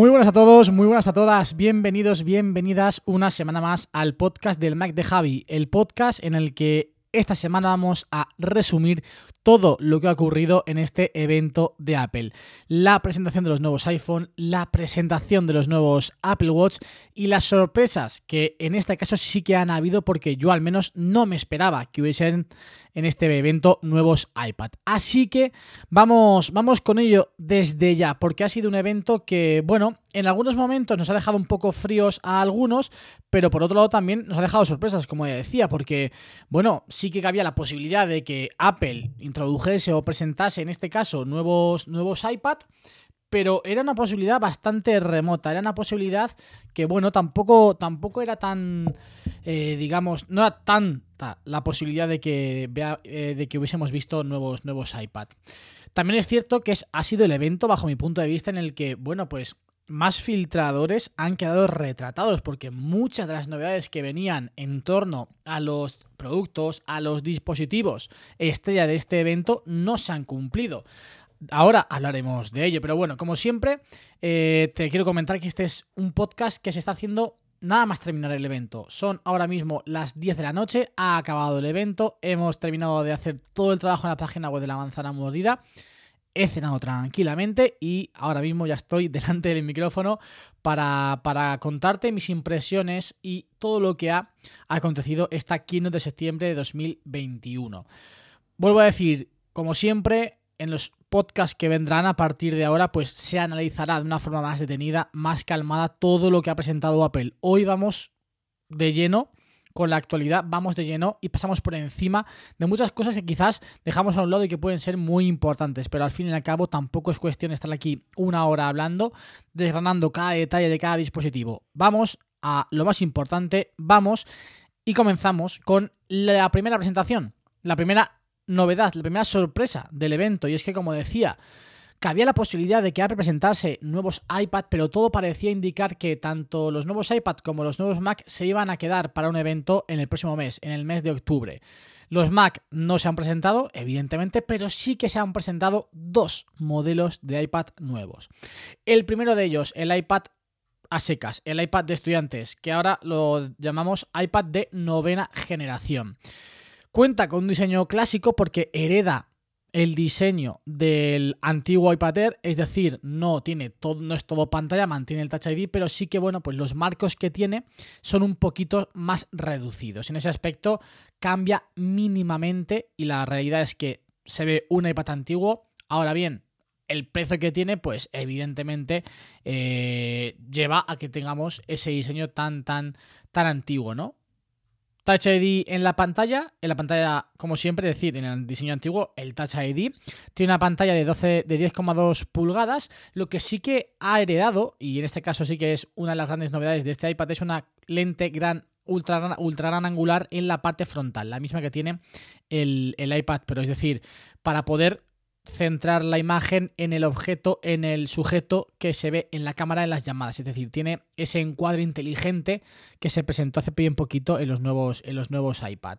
Muy buenas a todos, muy buenas a todas, bienvenidos, bienvenidas una semana más al podcast del Mac de Javi, el podcast en el que esta semana vamos a resumir todo lo que ha ocurrido en este evento de Apple. La presentación de los nuevos iPhone, la presentación de los nuevos Apple Watch y las sorpresas que en este caso sí que han habido porque yo al menos no me esperaba que hubiesen en este evento nuevos iPad. Así que vamos, vamos con ello desde ya, porque ha sido un evento que, bueno, en algunos momentos nos ha dejado un poco fríos a algunos, pero por otro lado también nos ha dejado sorpresas, como ya decía, porque, bueno, sí que cabía la posibilidad de que Apple introdujese o presentase, en este caso, nuevos, nuevos iPad, pero era una posibilidad bastante remota, era una posibilidad que, bueno, tampoco, tampoco era tan, eh, digamos, no era tanta la posibilidad de que, vea- eh, de que hubiésemos visto nuevos, nuevos iPad. También es cierto que es, ha sido el evento, bajo mi punto de vista, en el que, bueno, pues más filtradores han quedado retratados porque muchas de las novedades que venían en torno a los productos, a los dispositivos estrella de este evento no se han cumplido. Ahora hablaremos de ello, pero bueno, como siempre, eh, te quiero comentar que este es un podcast que se está haciendo nada más terminar el evento. Son ahora mismo las 10 de la noche, ha acabado el evento, hemos terminado de hacer todo el trabajo en la página web de la manzana mordida, he cenado tranquilamente y ahora mismo ya estoy delante del micrófono para, para contarte mis impresiones y todo lo que ha acontecido esta keynote de septiembre de 2021. Vuelvo a decir, como siempre, en los podcasts que vendrán a partir de ahora, pues se analizará de una forma más detenida, más calmada todo lo que ha presentado Apple. Hoy vamos de lleno con la actualidad, vamos de lleno y pasamos por encima de muchas cosas que quizás dejamos a un lado y que pueden ser muy importantes, pero al fin y al cabo tampoco es cuestión estar aquí una hora hablando, desgranando cada detalle de cada dispositivo. Vamos a lo más importante, vamos y comenzamos con la primera presentación, la primera novedad, la primera sorpresa del evento. Y es que, como decía, cabía la posibilidad de que presentase nuevos iPad, pero todo parecía indicar que tanto los nuevos iPad como los nuevos Mac se iban a quedar para un evento en el próximo mes, en el mes de octubre. Los Mac no se han presentado, evidentemente, pero sí que se han presentado dos modelos de iPad nuevos. El primero de ellos, el iPad a secas, el iPad de estudiantes, que ahora lo llamamos iPad de novena generación. Cuenta con un diseño clásico porque hereda el diseño del antiguo iPad Air, es decir, no tiene todo, no es todo pantalla, mantiene el Touch ID, pero sí que bueno, pues los marcos que tiene son un poquito más reducidos. En ese aspecto cambia mínimamente y la realidad es que se ve un iPad antiguo. Ahora bien, el precio que tiene, pues evidentemente eh, lleva a que tengamos ese diseño tan, tan, tan antiguo, ¿no? Touch ID en la pantalla, en la pantalla, como siempre, es decir, en el diseño antiguo, el Touch ID tiene una pantalla de 12, de 10,2 pulgadas, lo que sí que ha heredado, y en este caso sí que es una de las grandes novedades de este iPad, es una lente gran ultra, gran- ultra gran angular en la parte frontal, la misma que tiene el, el iPad, pero es decir, para poder centrar la imagen en el objeto, en el sujeto que se ve en la cámara en las llamadas. Es decir, tiene ese encuadre inteligente que se presentó hace bien poquito en los nuevos, en los nuevos iPad.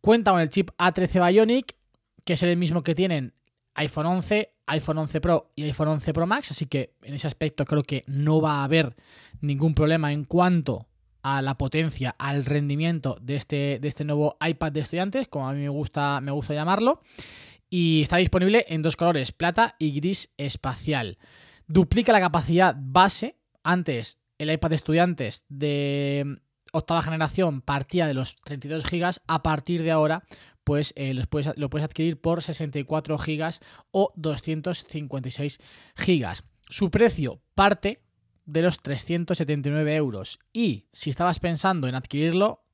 Cuenta con el chip A13 Bionic, que es el mismo que tienen iPhone 11, iPhone 11 Pro y iPhone 11 Pro Max, así que en ese aspecto creo que no va a haber ningún problema en cuanto a la potencia, al rendimiento de este, de este nuevo iPad de estudiantes, como a mí me gusta, me gusta llamarlo. Y está disponible en dos colores, plata y gris espacial. Duplica la capacidad base. Antes, el iPad de estudiantes de octava generación partía de los 32 GB. A partir de ahora, pues eh, puedes- lo puedes adquirir por 64 GB o 256 GB. Su precio parte de los 379 euros. Y si estabas pensando en adquirirlo,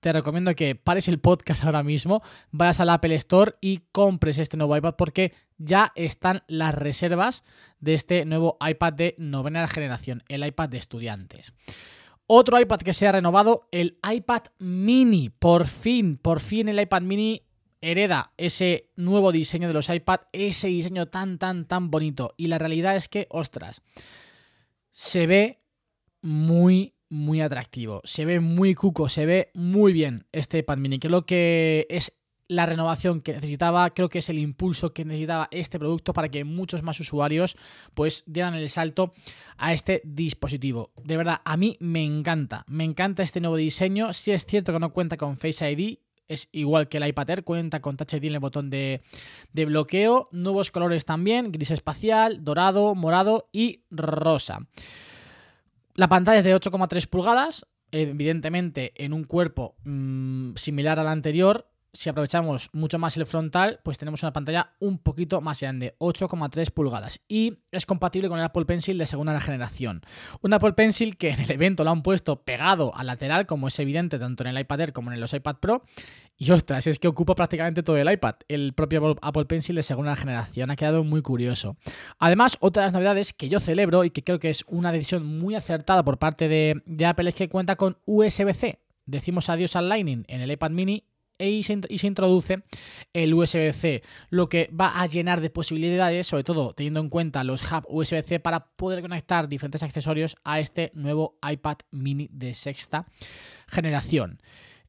te recomiendo que pares el podcast ahora mismo, vayas al Apple Store y compres este nuevo iPad porque ya están las reservas de este nuevo iPad de novena generación, el iPad de estudiantes. Otro iPad que se ha renovado, el iPad mini. Por fin, por fin el iPad mini hereda ese nuevo diseño de los iPad, ese diseño tan, tan, tan bonito. Y la realidad es que, ostras, se ve muy, muy atractivo. Se ve muy cuco, se ve muy bien este iPad mini. Creo que es la renovación que necesitaba, creo que es el impulso que necesitaba este producto para que muchos más usuarios pues dieran el salto a este dispositivo. De verdad, a mí me encanta, me encanta este nuevo diseño. Si es cierto que no cuenta con Face ID, es igual que el iPad Air, cuenta con Touch ID en el botón de, de bloqueo, nuevos colores también, gris espacial, dorado, morado y rosa. La pantalla es de 8,3 pulgadas, evidentemente en un cuerpo mmm, similar al anterior. Si aprovechamos mucho más el frontal, pues tenemos una pantalla un poquito más grande, 8,3 pulgadas. Y es compatible con el Apple Pencil de segunda generación. Un Apple Pencil que en el evento lo han puesto pegado al lateral, como es evidente tanto en el iPad Air como en los iPad Pro. Y ostras, es que ocupa prácticamente todo el iPad, el propio Apple Pencil de segunda generación. Ha quedado muy curioso. Además, otra de las novedades que yo celebro y que creo que es una decisión muy acertada por parte de, Apple es que cuenta con USB-C. Decimos adiós al Lightning en el iPad mini y se, y se, introduce el USB-C, lo que va a llenar de posibilidades, sobre todo teniendo en cuenta los hubs USB-C para poder conectar diferentes accesorios a este nuevo iPad mini de sexta generación.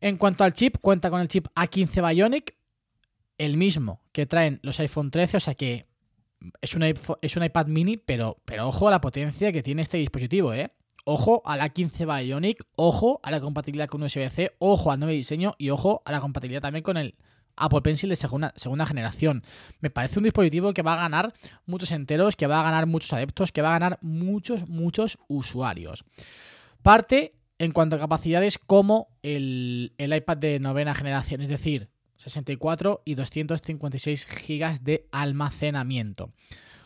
En cuanto al chip, cuenta con el chip A15 Bionic, el mismo que traen los iPhone 13, o sea que es un, iPad mini, pero, pero ojo a la potencia que tiene este dispositivo, ¿eh? Ojo a la 15 Bionic, ojo a la compatibilidad con USB-C, ojo al nuevo diseño y ojo a la compatibilidad también con el Apple Pencil de segunda, segunda generación. Me parece un dispositivo que va a ganar muchos enteros, que va a ganar muchos adeptos, que va a ganar muchos, muchos usuarios. Parte en cuanto a capacidades como el, el iPad de novena generación, es decir, 64 y 256 GB de almacenamiento.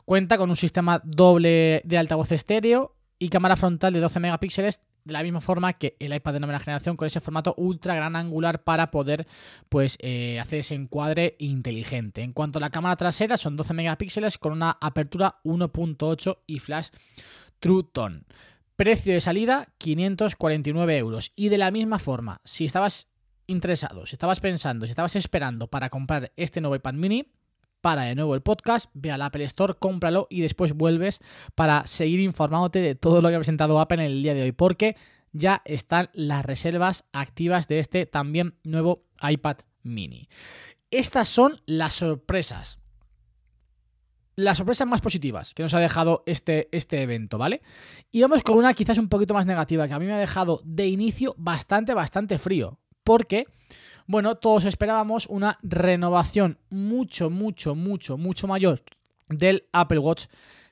Cuenta con un sistema doble de altavoz estéreo y cámara frontal de 12 megapíxeles de la misma forma que el iPad de novena generación con ese formato ultra gran angular para poder pues eh, hacer ese encuadre inteligente. En cuanto a la cámara trasera son 12 megapíxeles con una apertura 1.8 y flash True Tone. Precio de salida 549 euros. Y de la misma forma, si estabas interesado, si estabas pensando, si estabas esperando para comprar este nuevo iPad mini, para de nuevo el podcast, ve al Apple Store, cómpralo y después vuelves para seguir informándote de todo lo que ha presentado Apple en el día de hoy, porque ya están las reservas activas de este también nuevo iPad mini. Estas son las sorpresas. Las sorpresas más positivas que nos ha dejado este, este evento, ¿vale? Y vamos con una quizás un poquito más negativa, que a mí me ha dejado de inicio bastante, bastante frío. Porque bueno, todos esperábamos una renovación mucho, mucho, mucho, mucho mayor del Apple Watch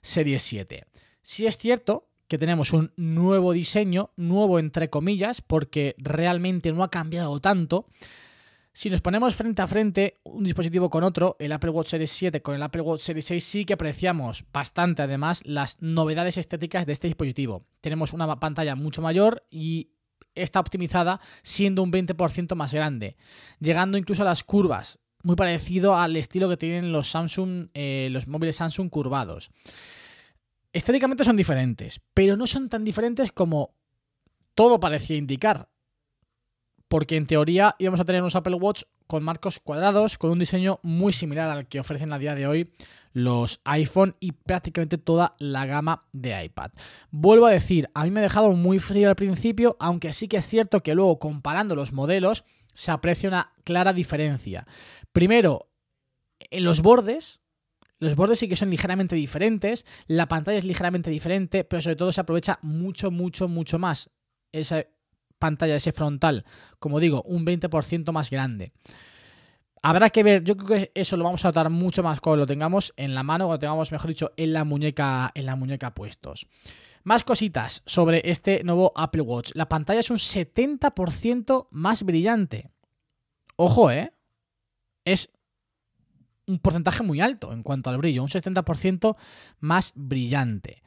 Series 7. Si es cierto que tenemos un nuevo diseño, nuevo entre comillas, porque realmente no ha cambiado tanto. Si nos ponemos frente a frente un dispositivo con otro, el Apple Watch Series 7 con el Apple Watch Series 6, sí que apreciamos bastante además las novedades estéticas de este dispositivo. Tenemos una pantalla mucho mayor y está optimizada siendo un 20% más grande, llegando incluso a las curvas, muy parecido al estilo que tienen los Samsung, eh, los móviles Samsung curvados. Estéticamente son diferentes, pero no son tan diferentes como todo parecía indicar. Porque en teoría íbamos a tener unos Apple Watch con marcos cuadrados, con un diseño muy similar al que ofrecen a día de hoy los iPhone y prácticamente toda la gama de iPad. Vuelvo a decir, a mí me ha dejado muy frío al principio, aunque sí que es cierto que luego comparando los modelos se aprecia una clara diferencia. Primero, en los bordes, los bordes sí que son ligeramente diferentes, la pantalla es ligeramente diferente, pero sobre todo se aprovecha mucho, mucho, mucho más esa pantalla, ese frontal, como digo, un 20% más grande. Habrá que ver, yo creo que eso lo vamos a notar mucho más cuando lo tengamos en la mano, cuando tengamos, mejor dicho, en la muñeca, en la muñeca puestos. Más cositas sobre este nuevo Apple Watch. La pantalla es un 70% más brillante. Ojo, ¿eh? Es un porcentaje muy alto en cuanto al brillo, un 70% más brillante.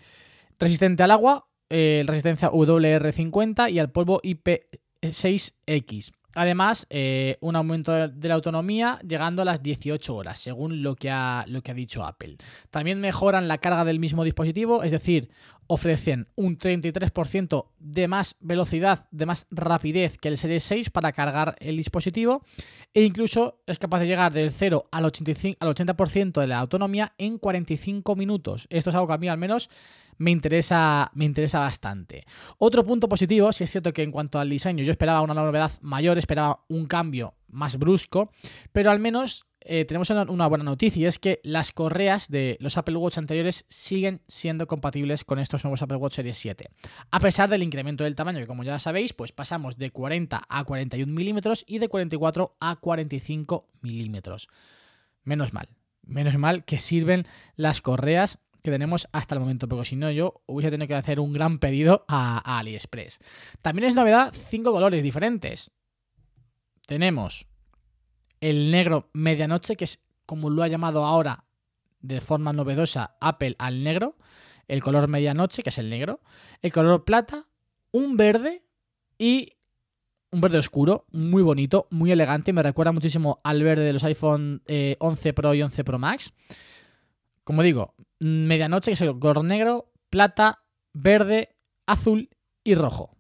Resistente al agua, eh, resistencia WR50 y al polvo IP6X. Además, eh, un aumento de la autonomía llegando a las 18 horas, según lo que, ha, dicho Apple. También mejoran la carga del mismo dispositivo, es decir, ofrecen un 33% de más velocidad, de más rapidez que el Series 6 para cargar el dispositivo e incluso es capaz de llegar del 0 al, 85, al 80% de la autonomía en 45 minutos. Esto es algo que a mí al menos me interesa, me interesa bastante. Otro punto positivo, si es cierto que en cuanto al diseño yo esperaba una novedad mayor, esperaba un cambio más brusco, pero al menos eh, tenemos una, buena noticia y es que las correas de los Apple Watch anteriores siguen siendo compatibles con estos nuevos Apple Watch Series 7. A pesar del incremento del tamaño, que como ya sabéis, pues pasamos de 40 a 41 milímetros y de 44 a 45 milímetros. Menos mal. Menos mal que sirven las correas que tenemos hasta el momento, porque si no yo hubiese tenido que hacer un gran pedido a, AliExpress. También es novedad cinco colores diferentes. Tenemos el negro medianoche, que es como lo ha llamado ahora de forma novedosa Apple al negro, el color medianoche, que es el negro, el color plata, un verde y un verde oscuro, muy bonito, muy elegante, me recuerda muchísimo al verde de los iPhone eh, 11 Pro y 11 Pro Max. Como digo, medianoche, que es el color negro, plata, verde, azul y rojo.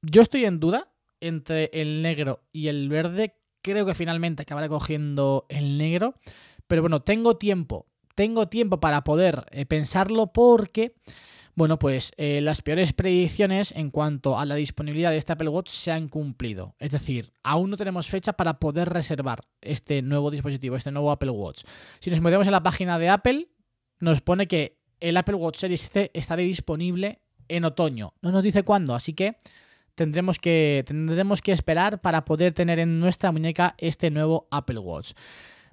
Yo estoy en duda entre el negro y el verde. Creo que finalmente acabaré cogiendo el negro. Pero bueno, tengo tiempo. Tengo tiempo para poder eh, pensarlo porque, bueno, pues eh, las peores predicciones en cuanto a la disponibilidad de este Apple Watch se han cumplido. Es decir, aún no tenemos fecha para poder reservar este nuevo dispositivo, este nuevo Apple Watch. Si nos metemos en la página de Apple, nos pone que el Apple Watch Series C estará disponible en otoño. No nos dice cuándo, así que tendremos que, tendremos que esperar para poder tener en nuestra muñeca este nuevo Apple Watch.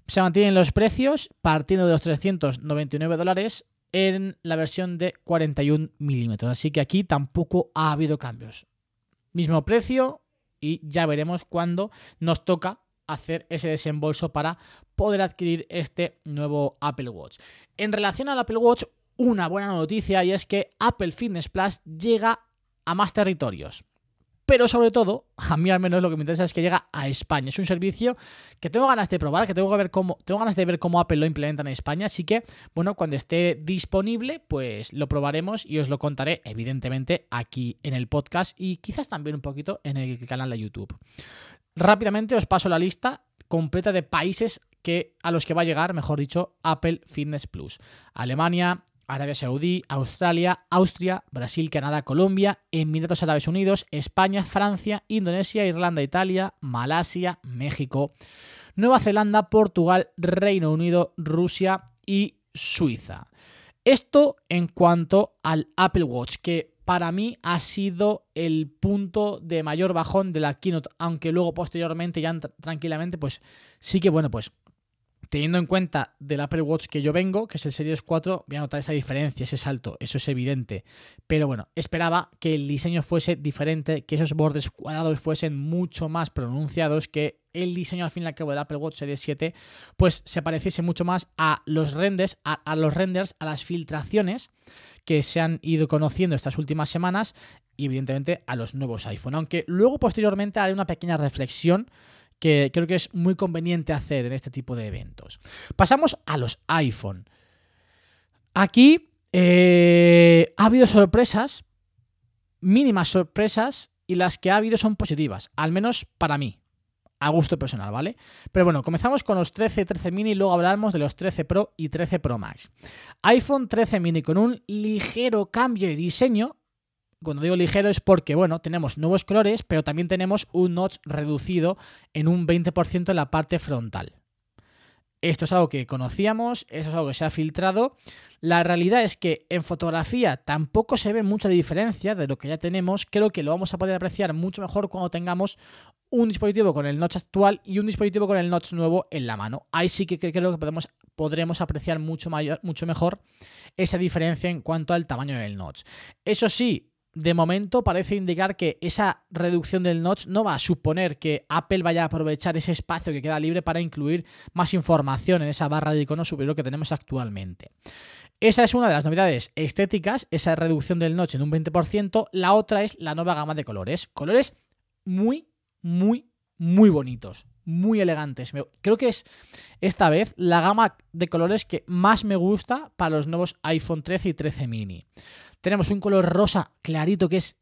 Se mantienen los precios partiendo de los 399 dólares en la versión de 41 milímetros. Así que aquí tampoco ha habido cambios. Mismo precio y ya veremos cuándo nos toca hacer ese desembolso para poder adquirir este nuevo Apple Watch. En relación al Apple Watch, una buena noticia y es que Apple Fitness Plus llega a más territorios pero sobre todo, a mí al menos lo que me interesa es que llega a España. Es un servicio que tengo ganas de probar, que tengo que ver cómo, tengo ganas de ver cómo Apple lo implementa en España, así que, bueno, cuando esté disponible, pues lo probaremos y os lo contaré, evidentemente, aquí en el podcast y quizás también un poquito en el canal de YouTube. Rápidamente os paso la lista completa de países que, a los que va a llegar, mejor dicho, Apple Fitness Plus. Alemania, Arabia Saudí, Australia, Austria, Brasil, Canadá, Colombia, Emiratos Árabes Unidos, España, Francia, Indonesia, Irlanda, Italia, Malasia, México, Nueva Zelanda, Portugal, Reino Unido, Rusia y Suiza. Esto en cuanto al Apple Watch, que para mí ha sido el punto de mayor bajón de la keynote, aunque luego posteriormente ya tranquilamente, pues sí que bueno, pues teniendo en cuenta del Apple Watch que yo vengo, que es el Series 4, voy a notar esa diferencia, ese salto, eso es evidente. Pero bueno, esperaba que el diseño fuese diferente, que esos bordes cuadrados fuesen mucho más pronunciados, que el diseño al fin y al cabo del Apple Watch Series 7 pues se pareciese mucho más a los renders, a, a los renders, a las filtraciones que se han ido conociendo estas últimas semanas y evidentemente a los nuevos iPhone. Aunque luego posteriormente haré una pequeña reflexión que creo que es muy conveniente hacer en este tipo de eventos. Pasamos a los iPhone. Aquí eh, ha habido sorpresas, mínimas sorpresas, y las que ha habido son positivas, al menos para mí, a gusto personal, ¿vale? Pero bueno, comenzamos con los 13, 13 mini y luego hablaremos de los 13 Pro y 13 Pro Max. iPhone 13 mini con un ligero cambio de diseño, cuando digo ligero es porque, bueno, tenemos nuevos colores, pero también tenemos un notch reducido en un 20% en la parte frontal. Esto es algo que conocíamos, esto es algo que se ha filtrado. La realidad es que en fotografía tampoco se ve mucha diferencia de lo que ya tenemos. Creo que lo vamos a poder apreciar mucho mejor cuando tengamos un dispositivo con el notch actual y un dispositivo con el notch nuevo en la mano. Ahí sí que creo que podemos, podremos apreciar mucho, mayor, mucho mejor esa diferencia en cuanto al tamaño del notch. Eso sí, de momento parece indicar que esa reducción del notch no va a suponer que Apple vaya a aprovechar ese espacio que queda libre para incluir más información en esa barra de icono superior que tenemos actualmente. Esa es una de las novedades estéticas, esa reducción del notch en un 20%. La otra es la nueva gama de colores. Colores muy, muy, muy bonitos, muy elegantes. Creo que es esta vez la gama de colores que más me gusta para los nuevos iPhone 13 y 13 mini. Tenemos un color rosa clarito que es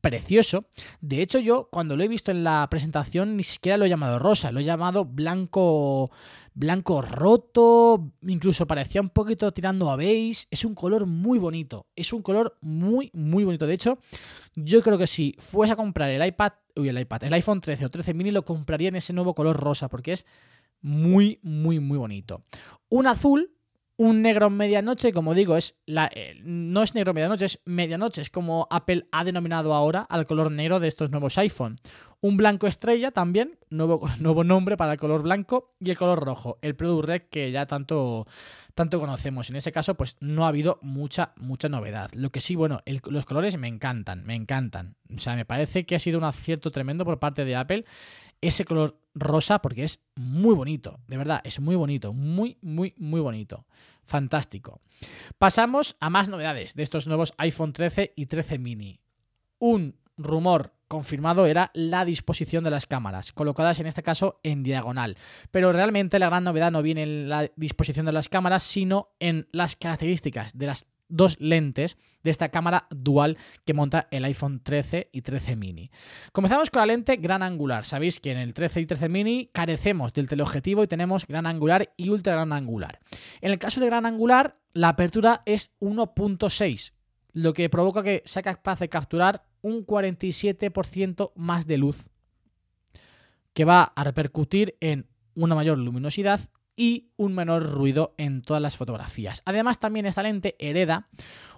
precioso. De hecho, yo cuando lo he visto en la presentación ni siquiera lo he llamado rosa, lo he llamado blanco blanco roto, incluso parecía un poquito tirando a beige. Es un color muy bonito, es un color muy muy bonito. De hecho, yo creo que si fuese a comprar el iPad, uy, el iPad, el iPhone 13 o 13 mini lo compraría en ese nuevo color rosa porque es muy muy muy bonito. Un azul un negro medianoche, como digo, es la, eh, no es negro medianoche, es medianoche, es como Apple ha denominado ahora al color negro de estos nuevos iPhone. Un blanco estrella también, nuevo, nuevo nombre para el color blanco, y el color rojo, el Product Red que ya tanto, tanto conocemos. En ese caso, pues no ha habido mucha, mucha novedad. Lo que sí, bueno, los colores me encantan, me encantan. O sea, me parece que ha sido un acierto tremendo por parte de Apple ese color rosa porque es muy bonito, de verdad, es muy bonito, muy, muy, muy bonito. Fantástico. Pasamos a más novedades de estos nuevos iPhone 13 y 13 mini. Un rumor confirmado era la disposición de las cámaras, colocadas en este caso en diagonal. Pero realmente la gran novedad no viene en la disposición de las cámaras, sino en las características de las dos lentes de esta cámara dual que monta el iPhone 13 y 13 mini. Comenzamos con la lente gran angular. Sabéis que en el 13 y 13 mini carecemos del teleobjetivo y tenemos gran angular y ultra gran angular. En el caso de gran angular, la apertura es 1.6, lo que provoca que sea capaz de capturar un 47% más de luz, que va a repercutir en una mayor luminosidad y un menor ruido en todas las fotografías. Además, también esta lente hereda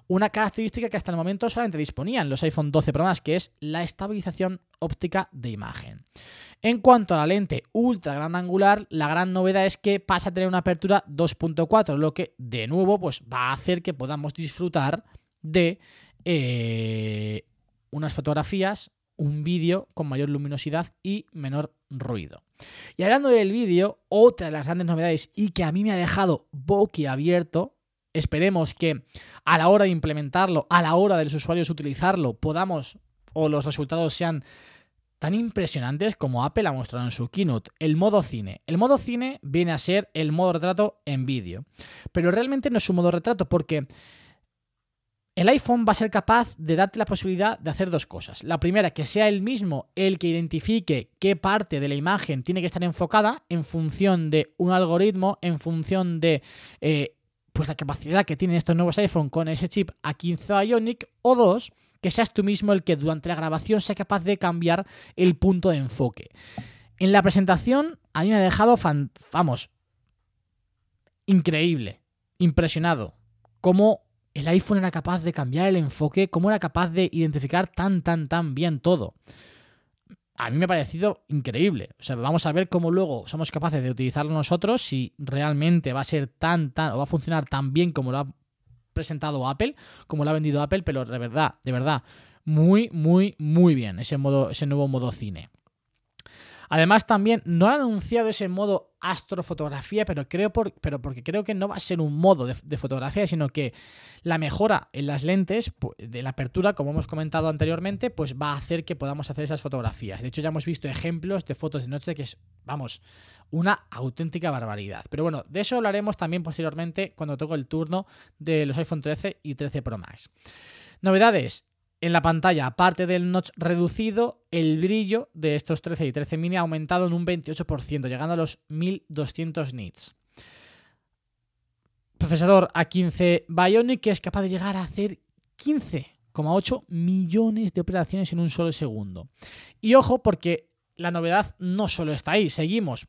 una característica que hasta el momento solamente disponían los iPhone 12 Pro Max, que es la estabilización óptica de imagen. En cuanto a la lente ultra gran angular, la gran novedad es que pasa a tener una apertura 2.4, lo que de nuevo pues, va a hacer que podamos disfrutar de eh, unas fotografías, un vídeo con mayor luminosidad y menor ruido. Y hablando del vídeo, otra de las grandes novedades y que a mí me ha dejado boquiabierto, esperemos que a la hora de implementarlo, a la hora de los usuarios utilizarlo, podamos o los resultados sean tan impresionantes como Apple ha mostrado en su keynote, el modo cine. El modo cine viene a ser el modo retrato en vídeo, pero realmente no es un modo retrato porque el iPhone va a ser capaz de darte la posibilidad de hacer dos cosas. La primera, que sea él mismo el que identifique qué parte de la imagen tiene que estar enfocada en función de un algoritmo, en función de eh, pues la capacidad que tienen estos nuevos iPhone con ese chip A15 Ionic. O dos, que seas tú mismo el que durante la grabación sea capaz de cambiar el punto de enfoque. En la presentación a mí me ha dejado, fan- vamos, increíble, impresionado. Cómo el iPhone era capaz de cambiar el enfoque, cómo era capaz de identificar tan, tan, tan bien todo. A mí me ha parecido increíble. O sea, vamos a ver cómo luego somos capaces de utilizarlo nosotros, si realmente va a ser tan, tan, o va a funcionar tan bien como lo ha presentado Apple, como lo ha vendido Apple, pero de verdad, de verdad, muy, muy, muy bien ese, modo, ese nuevo modo cine. Además, también no han anunciado ese modo astrofotografía, pero creo por, pero porque creo que no va a ser un modo de, de fotografía, sino que la mejora en las lentes de la apertura, como hemos comentado anteriormente, pues va a hacer que podamos hacer esas fotografías. De hecho, ya hemos visto ejemplos de fotos de noche que es, vamos, una auténtica barbaridad. Pero bueno, de eso hablaremos también posteriormente cuando toque el turno de los iPhone 13 y 13 Pro Max. Novedades. En la pantalla, aparte del notch reducido, el brillo de estos 13 y 13 mini ha aumentado en un 28%, llegando a los 1200 nits. Procesador A15 Bionic que es capaz de llegar a hacer 15,8 millones de operaciones en un solo segundo. Y ojo, porque la novedad no solo está ahí, seguimos.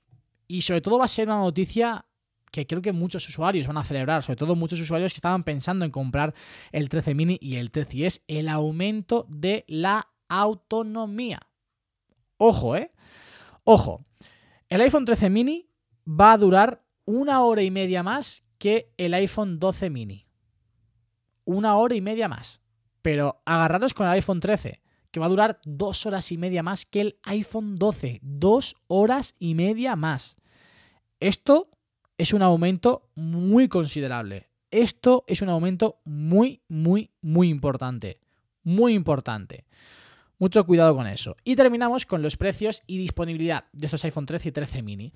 Y sobre todo va a ser una noticia que creo que muchos usuarios van a celebrar, sobre todo muchos usuarios que estaban pensando en comprar el 13 mini y el 13 y es el aumento de la autonomía. Ojo, ¿eh? Ojo. El iPhone 13 mini va a durar una hora y media más que el iPhone 12 mini. Una hora y media más. Pero agarraros con el iPhone 13, que va a durar dos horas y media más que el iPhone 12. Dos horas y media más. Esto es un aumento muy considerable. Esto es un aumento muy, muy, muy importante. Muy importante. Mucho cuidado con eso. Y terminamos con los precios y disponibilidad de estos iPhone 13 y 13 mini.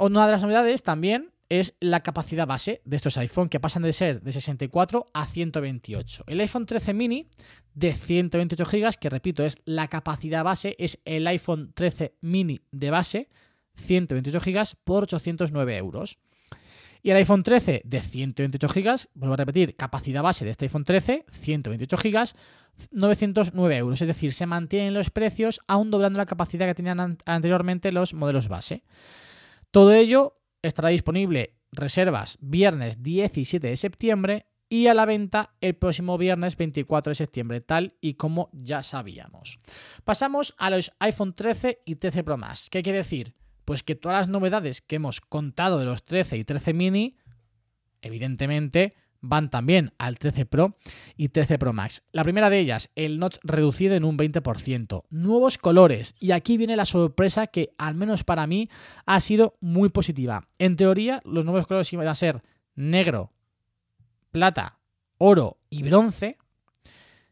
Una de las novedades también es la capacidad base de estos iPhone, que pasan de ser de 64 a 128. El iPhone 13 mini de 128 GB, que repito, es la capacidad base, es el iPhone 13 mini de base, 128 GB por 809 euros. Y el iPhone 13 de 128 GB, vuelvo a repetir, capacidad base de este iPhone 13, 128 GB, 909 euros. Es decir, se mantienen los precios aún doblando la capacidad que tenían an- anteriormente los modelos base. Todo ello estará disponible reservas viernes 17 de septiembre y a la venta el próximo viernes 24 de septiembre, tal y como ya sabíamos. Pasamos a los iPhone 13 y 13 Pro Max. ¿Qué quiere decir? Pues que todas las novedades que hemos contado de los 13 y 13 mini, evidentemente van también al 13 Pro y 13 Pro Max. La primera de ellas, el notch reducido en un 20%. Nuevos colores. Y aquí viene la sorpresa que, al menos para mí, ha sido muy positiva. En teoría, los nuevos colores iban a ser negro, plata, oro y bronce.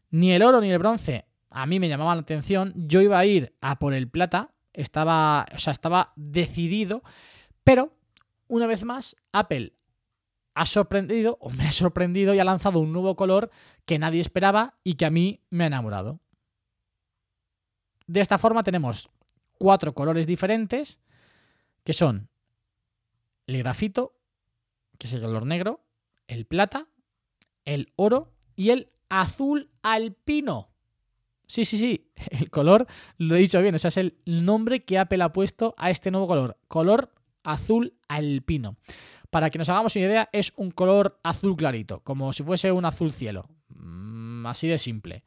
Ni el oro ni el bronce a mí me llamaban la atención. Yo iba a ir a por el plata. Estaba, o sea, estaba decidido. Pero, una vez más, Apple ha sorprendido, o me ha sorprendido, y ha lanzado un nuevo color que nadie esperaba y que a mí me ha enamorado. De esta forma tenemos cuatro colores diferentes, que son el grafito, que es el color negro, el plata, el oro y el azul alpino. Sí, sí, sí, el color, lo he dicho bien, o sea, es el nombre que Apple ha puesto a este nuevo color, color azul alpino. Para que nos hagamos una idea, es un color azul clarito, como si fuese un azul cielo. Mm, así de simple.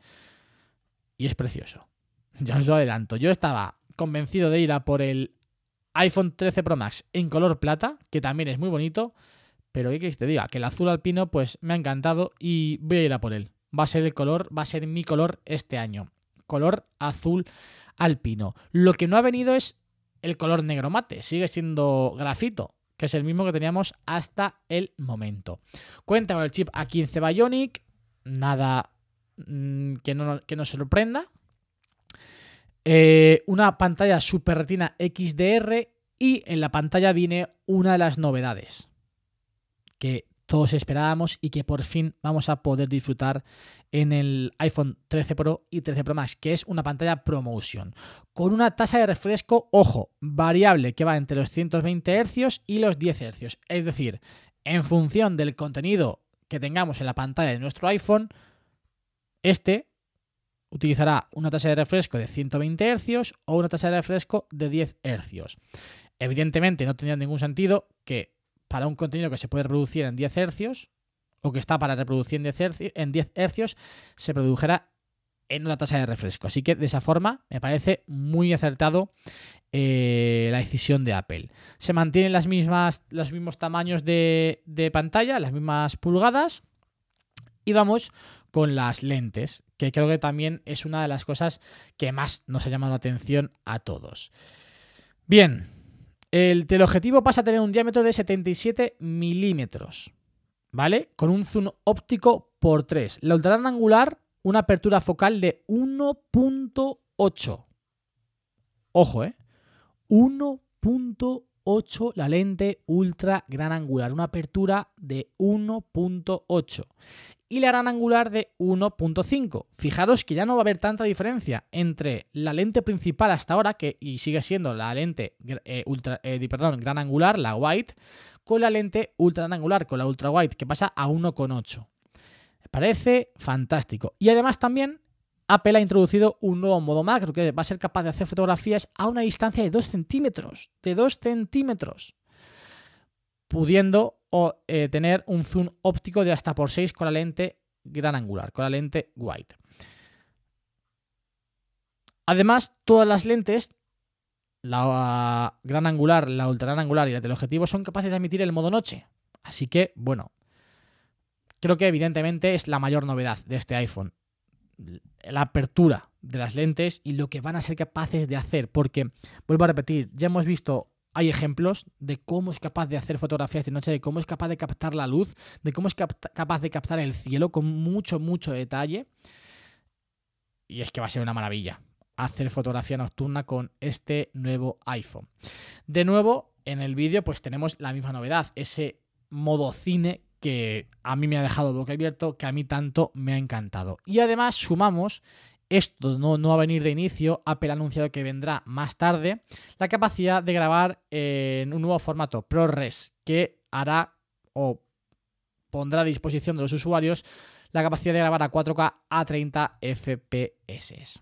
Y es precioso. Ya os lo adelanto. Yo estaba convencido de ir a por el iPhone 13 Pro Max en color plata, que también es muy bonito. Pero ¿qué que te diga? Que el azul alpino, pues me ha encantado y voy a ir a por él. Va a ser el color, va a ser mi color este año. Color azul alpino. Lo que no ha venido es el color negro mate. Sigue siendo grafito que es el mismo que teníamos hasta el momento. Cuenta con el chip A15 Bionic, nada mm, que, no, que nos sorprenda. Eh, una pantalla Super Retina XDR y en la pantalla viene una de las novedades que todos esperábamos y que por fin vamos a poder disfrutar en el iPhone 13 Pro y 13 Pro Max, que es una pantalla ProMotion, con una tasa de refresco, ojo, variable que va entre los 120 Hz y los 10 Hz. Es decir, en función del contenido que tengamos en la pantalla de nuestro iPhone, este utilizará una tasa de refresco de 120 Hz o una tasa de refresco de 10 Hz. Evidentemente no tendría ningún sentido que para un contenido que se puede reproducir en 10 Hz o que está para reproducir en 10 Hz, en 10 Hz se produjera en una tasa de refresco. Así que de esa forma me parece muy acertado eh, la decisión de Apple. Se mantienen las mismas, los mismos tamaños de, de pantalla, las mismas pulgadas. Y vamos con las lentes, que creo que también es una de las cosas que más nos ha llamado la atención a todos. Bien, el teleobjetivo pasa a tener un diámetro de 77 milímetros, ¿vale? Con un zoom óptico por 3. La ultra gran angular, una apertura focal de 1.8. Ojo, ¿eh? 1.8 la lente ultra gran angular, una apertura de 1.8 y la gran angular de 1.5. Fijaros que ya no va a haber tanta diferencia entre la lente principal hasta ahora, que y sigue siendo la lente eh, ultra, eh, perdón, gran angular, la white, con la lente ultra gran angular, con la ultra white, que pasa a 1.8. Me parece fantástico. Y además también Apple ha introducido un nuevo modo macro que va a ser capaz de hacer fotografías a una distancia de 2 centímetros. De 2 centímetros. Pudiendo eh, tener un zoom óptico de hasta por 6 con la lente gran angular, con la lente white. Además, todas las lentes, la gran angular, la ultra gran angular y la teleobjetivo, son capaces de emitir el modo noche. Así que, bueno, creo que evidentemente es la mayor novedad de este iPhone. La apertura de las lentes y lo que van a ser capaces de hacer. Porque, vuelvo a repetir, ya hemos visto hay ejemplos de cómo es capaz de hacer fotografías de noche, de cómo es capaz de captar la luz, de cómo es capaz de captar el cielo con mucho, mucho detalle. Y es que va a ser una maravilla hacer fotografía nocturna con este nuevo iPhone. De nuevo, en el vídeo pues tenemos la misma novedad, ese modo cine que a mí me ha dejado boca abierto, que a mí tanto me ha encantado. Y además sumamos, esto no, no va a venir de inicio, Apple ha anunciado que vendrá más tarde, la capacidad de grabar en un nuevo formato ProRes que hará o pondrá a disposición de los usuarios la capacidad de grabar a 4K a 30 FPS.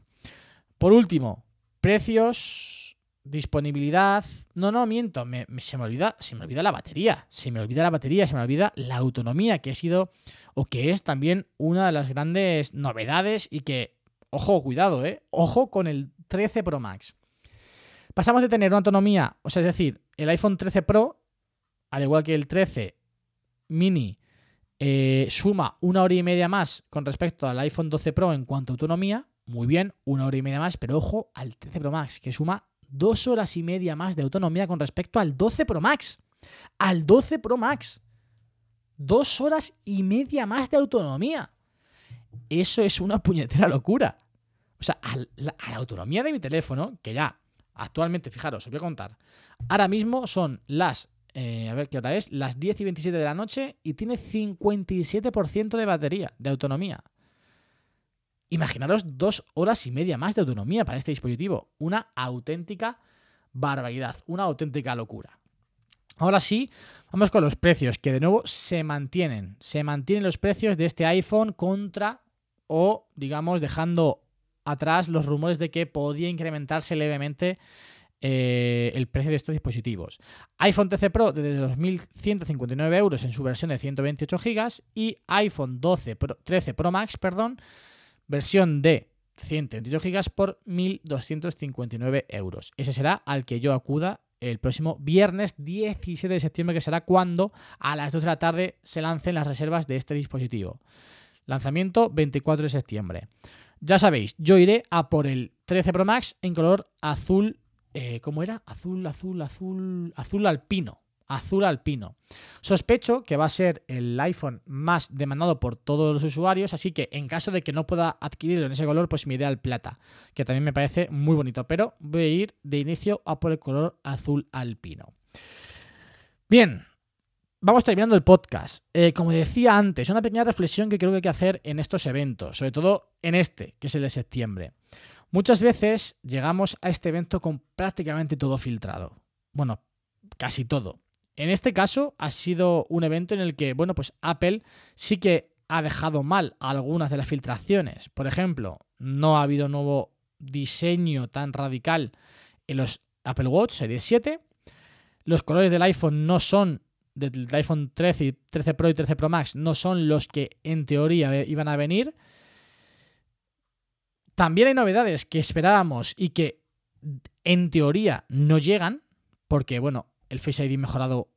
Por último, precios, disponibilidad. No, no, miento, se, me olvida, se me olvida la batería. Se me olvida la batería, se me olvida la autonomía, que ha sido o que es también una de las grandes novedades y que, ojo, cuidado, ¿eh? Ojo con el 13 Pro Max. Pasamos de tener una autonomía, o sea, es decir, el iPhone 13 Pro, al igual que el 13 mini, eh, suma una hora y media más con respecto al iPhone 12 Pro en cuanto a autonomía. Muy bien, una hora y media más, pero ojo al 13 Pro Max, que suma dos horas y media más de autonomía con respecto al 12 Pro Max. Al 12 Pro Max. Dos horas y media más de autonomía. Eso es una puñetera locura. O sea, a la, autonomía de mi teléfono, que ya actualmente, fijaros, os voy a contar. Ahora mismo son las, eh, a ver qué hora es, las 10 y 27 de la noche y tiene 57% de batería, de autonomía. Imaginaros dos horas y media más de autonomía para este dispositivo. Una auténtica barbaridad, una auténtica locura. Ahora sí, vamos con los precios, que de nuevo se mantienen. Se mantienen los precios de este iPhone contra o, digamos, dejando atrás los rumores de que podía incrementarse levemente eh, el precio de estos dispositivos. iPhone 13 Pro de 2.159 euros en su versión de 128 GB y iPhone 12 Pro- 13 Pro Max, perdón, versión de 128 GB por 1.259 euros. Ese será al que yo acuda el próximo viernes 17 de septiembre, que será cuando a las 2 de la tarde se lancen las reservas de este dispositivo. Lanzamiento 24 de septiembre. Ya sabéis, yo iré a por el 13 Pro Max en color azul. eh, ¿Cómo era? Azul, azul, azul. Azul alpino. Azul alpino. Sospecho que va a ser el iPhone más demandado por todos los usuarios, así que en caso de que no pueda adquirirlo en ese color, pues me iré al plata, que también me parece muy bonito, pero voy a ir de inicio a por el color azul alpino. Bien, vamos terminando el podcast. Eh, como decía antes, una pequeña reflexión que creo que hay que hacer en estos eventos, sobre todo en este, que es el de septiembre. Muchas veces llegamos a este evento con prácticamente todo filtrado. Bueno, casi todo. En este caso ha sido un evento en el que, bueno, pues Apple sí que ha dejado mal algunas de las filtraciones. Por ejemplo, no ha habido nuevo diseño tan radical en los Apple Watch Series 7. Los colores del iPhone no son del iPhone 13, y 13 Pro y 13 Pro Max no son los que en teoría eh, iban a venir. También hay novedades que esperábamos y que en teoría no llegan, porque bueno, el Face ID mejorado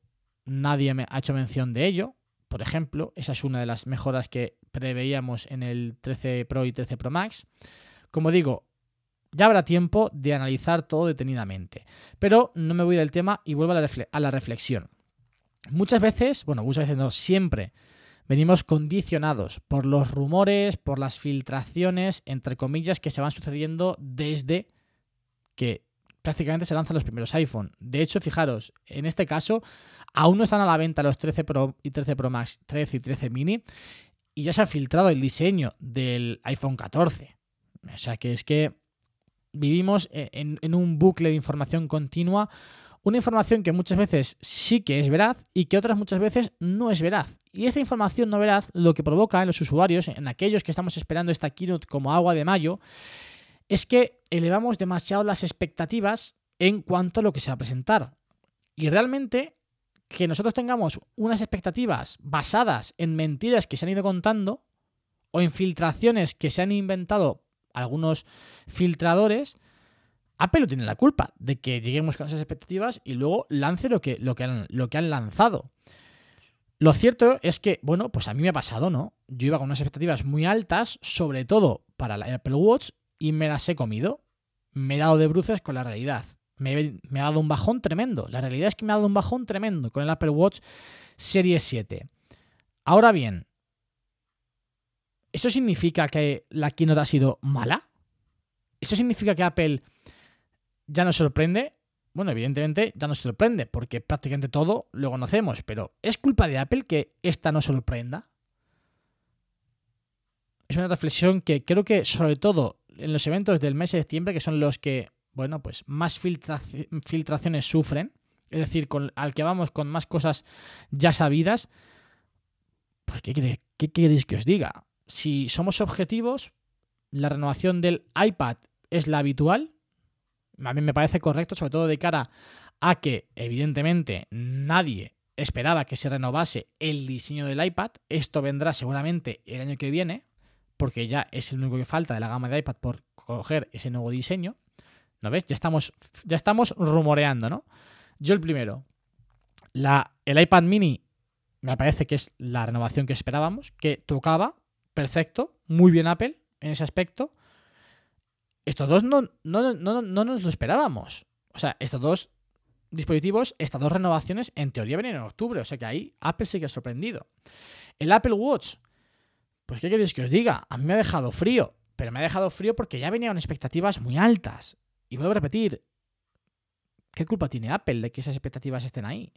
nadie me ha hecho mención de ello. Por ejemplo, esa es una de las mejoras que preveíamos en el 13 Pro y 13 Pro Max. Como digo, ya habrá tiempo de analizar todo detenidamente. Pero no me voy del tema y vuelvo a la, a la reflexión. Muchas veces, bueno, muchas veces no, siempre venimos condicionados por los rumores, por las filtraciones, entre comillas, que se van sucediendo desde que prácticamente se lanzan los primeros iPhone. De hecho, fijaros, en este caso, aún no están a la venta los 13 Pro y 13 Pro Max, 13 y 13 mini, y ya se ha filtrado el diseño del iPhone 14. O sea que es que vivimos en, en un bucle de información continua, una información que muchas veces sí que es veraz y que otras muchas veces no es veraz. Y esta información no veraz lo que provoca en los usuarios, en aquellos que estamos esperando esta keynote como agua de mayo, es que elevamos demasiado las expectativas en cuanto a lo que se va a presentar. Y realmente que nosotros tengamos unas expectativas basadas en mentiras que se han ido contando o en filtraciones que se han inventado algunos filtradores, Apple no tiene la culpa de que lleguemos con esas expectativas y luego lance lo que, lo que, han, lo que han lanzado. Lo cierto es que, bueno, pues a mí me ha pasado, ¿no? Yo iba con unas expectativas muy altas, sobre todo para la Apple Watch, y me las he comido. Me he dado de bruces con la realidad. me, ha dado un bajón tremendo. La realidad es que me ha dado un bajón tremendo con el Apple Watch Series 7. Ahora bien, ¿eso significa que la keynote ha sido mala? ¿Eso significa que Apple ya nos sorprende? Bueno, evidentemente ya nos sorprende, porque prácticamente todo lo conocemos, pero ¿es culpa de Apple que esta no sorprenda? Es una reflexión que creo que, sobre todo en los eventos del mes de septiembre, que son los que, bueno, pues más filtra- filtraciones sufren, es decir, con, al que vamos con más cosas ya sabidas, pues ¿qué, qué queréis que os diga? Si somos objetivos, la renovación del iPad es la habitual. A mí me parece correcto, sobre todo de cara a que, evidentemente, nadie esperaba que se renovase el diseño del iPad. Esto vendrá seguramente el año que viene, porque ya es el único que falta de la gama de iPad por coger ese nuevo diseño. ¿No ves? Ya estamos, ya estamos rumoreando, ¿no? Yo el primero. La, el iPad mini me parece que es la renovación que esperábamos, que tocaba, perfecto, muy bien Apple en ese aspecto. Estos dos no, no, no, no nos lo esperábamos. O sea, estos dos dispositivos, estas dos renovaciones, en teoría venían en octubre. O sea que ahí Apple sí que ha sorprendido. El Apple Watch, pues ¿qué queréis que os diga? A mí me ha dejado frío. Pero me ha dejado frío porque ya venían expectativas muy altas. Y vuelvo a repetir, ¿qué culpa tiene Apple de que esas expectativas estén ahí?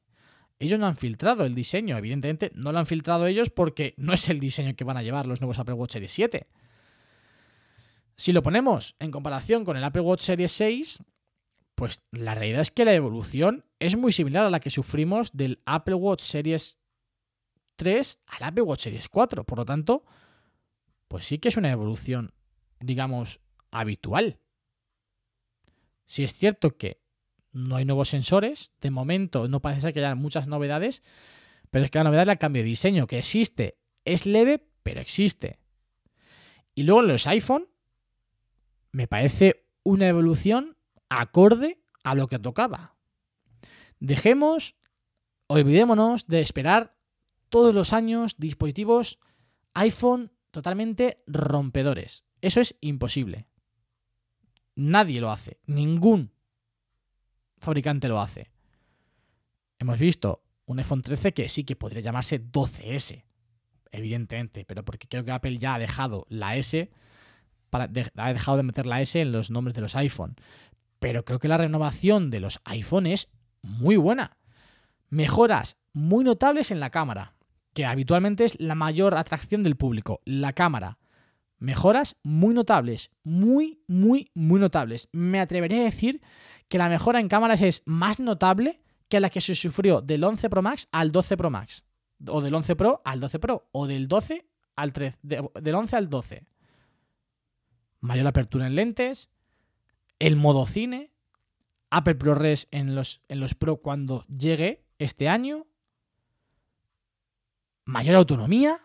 Ellos no han filtrado el diseño, evidentemente no lo han filtrado ellos porque no es el diseño que van a llevar los nuevos Apple Watch Series 7. Si lo ponemos en comparación con el Apple Watch Series 6, pues la realidad es que la evolución es muy similar a la que sufrimos del Apple Watch Series 3 al Apple Watch Series 4. Por lo tanto, pues sí que es una evolución, digamos, habitual. Si es cierto que no hay nuevos sensores, de momento no parece que haya muchas novedades, pero es que la novedad es el cambio de diseño, que existe, es leve, pero existe. Y luego en los iPhone, me parece una evolución acorde a lo que tocaba. Dejemos, olvidémonos de esperar todos los años dispositivos iPhone totalmente rompedores. Eso es imposible. Nadie lo hace. Ningún fabricante lo hace. Hemos visto un iPhone 13 que sí que podría llamarse 12S, evidentemente, pero porque creo que Apple ya ha dejado la S, para, ha dejado de meter la S en los nombres de los iPhone. Pero creo que la renovación de los iPhone es muy buena. Mejoras muy notables en la cámara, que habitualmente es la mayor atracción del público, la cámara. Mejoras muy notables, muy, muy, muy notables. Me atrevería a decir que la mejora en cámaras es más notable que la que se sufrió del 11 Pro Max al 12 Pro Max. O del 11 Pro al 12 Pro. O del 12 al 13. de- del 11 al 12. Mayor apertura en lentes. El modo cine. Apple ProRes en los, en los Pro cuando llegue este año. Mayor autonomía.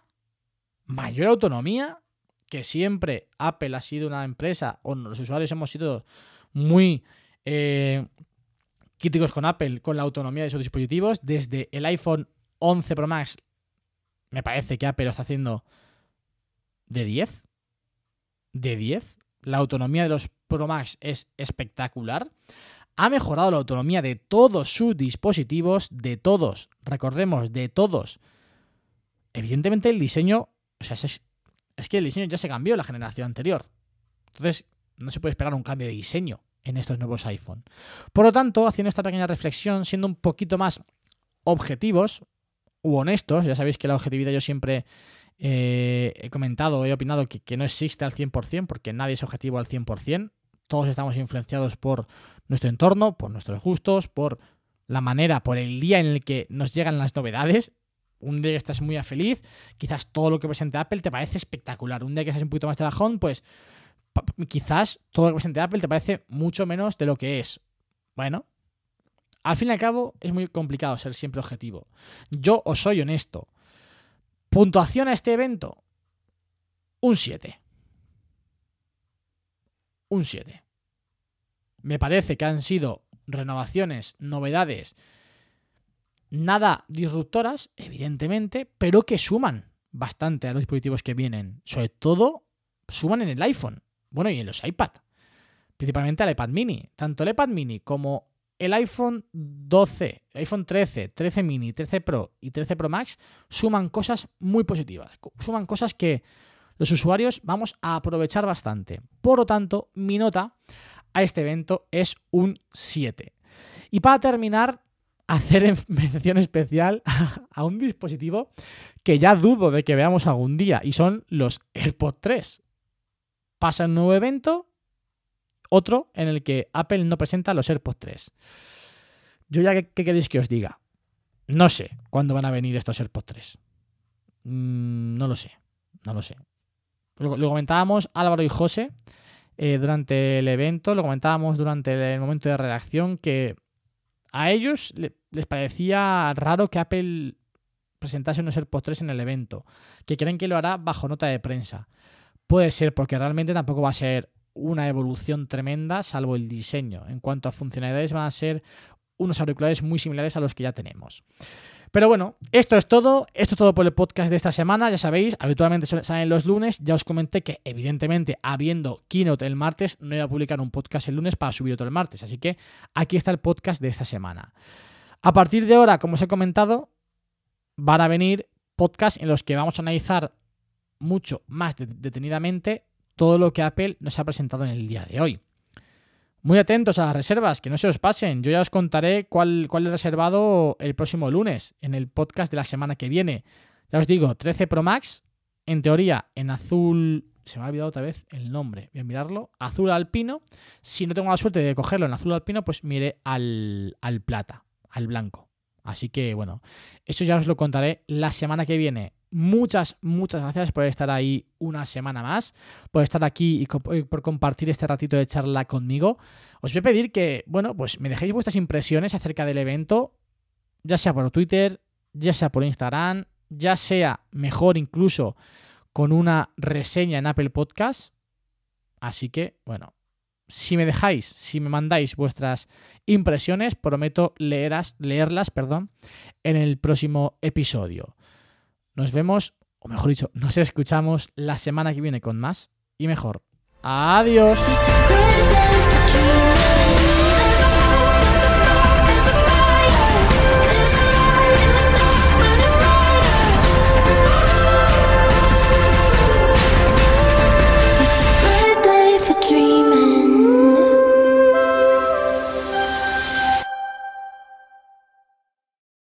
Mayor autonomía. Que siempre Apple ha sido una empresa, o los usuarios hemos sido muy eh, críticos con Apple con la autonomía de sus dispositivos. Desde el iPhone 11 Pro Max, me parece que Apple lo está haciendo de 10. De 10. La autonomía de los Pro Max es espectacular. Ha mejorado la autonomía de todos sus dispositivos, de todos, recordemos, de todos. Evidentemente el diseño, o sea, es, que el diseño ya se cambió en la generación anterior. Entonces, no se puede esperar un cambio de diseño en estos nuevos iPhone. Por lo tanto, haciendo esta pequeña reflexión, siendo un poquito más objetivos u honestos, ya sabéis que la objetividad yo siempre eh, he comentado, he opinado que, no existe al 100%, porque nadie es objetivo al 100%. Todos estamos influenciados por nuestro entorno, por nuestros gustos, por la manera, por el día en el que nos llegan las novedades. Un día que estás muy feliz, quizás todo lo que presente Apple te parece espectacular. Un día que estás un poquito más de bajón, pues quizás todo lo que presente Apple te parece mucho menos de lo que es. Bueno, al fin y al cabo es muy complicado ser siempre objetivo. Yo os soy honesto. Puntuación a este evento, un 7. Un 7. Me parece que han sido renovaciones, novedades, nada disruptoras, evidentemente, pero que suman bastante a los dispositivos que vienen. Sobre todo, suman en el iPhone. Bueno, y en los iPad. principalmente al iPad mini. Tanto el iPad mini como el iPhone 12, el iPhone 13, 13 mini, 13 Pro y 13 Pro Max suman cosas muy positivas. Suman cosas que los usuarios vamos a aprovechar bastante. Por lo tanto, mi nota a este evento es un 7. Y para terminar, hacer en- mención especial a un dispositivo que ya dudo de que veamos algún día y son los AirPods 3. Pasa un nuevo evento, otro en el que Apple no presenta los AirPods 3. Yo ya, ¿qué, queréis que os diga? No sé cuándo van a venir estos AirPods 3. Mm, no lo sé, no lo sé. Lo, comentábamos Álvaro y José eh, durante el evento, lo comentábamos durante el momento de redacción, que a ellos le- les parecía raro que Apple presentase unos AirPods 3 en el evento, que creen que lo hará bajo nota de prensa. Puede ser porque realmente tampoco va a ser una evolución tremenda, salvo el diseño. En cuanto a funcionalidades, van a ser unos auriculares muy similares a los que ya tenemos. Pero bueno, esto es todo. Esto es todo por el podcast de esta semana. Ya sabéis, habitualmente salen los lunes. Ya os comenté que, evidentemente, habiendo keynote el martes, no iba a publicar un podcast el lunes para subir otro el martes. Así que aquí está el podcast de esta semana. A partir de ahora, como os he comentado, van a venir podcasts en los que vamos a analizar mucho más de- detenidamente todo lo que Apple nos ha presentado en el día de hoy. Muy atentos a las reservas, que no se os pasen. Yo ya os contaré cuál, cuál he reservado el próximo lunes, en el podcast de la semana que viene. Ya os digo, 13 Pro Max, en teoría en azul. Se me ha olvidado otra vez el nombre. Voy a mirarlo. Azul alpino. Si no tengo la suerte de cogerlo en azul alpino, pues miré al, al plata, al blanco. Así que bueno, eso ya os lo contaré la semana que viene. Muchas, muchas gracias por estar ahí una semana más, por estar aquí y por compartir este ratito de charla conmigo. Os voy a pedir que, bueno, pues me dejéis vuestras impresiones acerca del evento, ya sea por Twitter, ya sea por Instagram, ya sea mejor incluso con una reseña en Apple Podcast. Así que, bueno, si me dejáis, si me mandáis vuestras impresiones, prometo leerlas, leerlas perdón, en el próximo episodio. Nos vemos, o mejor dicho, nos escuchamos la semana que viene con más y mejor. Adiós.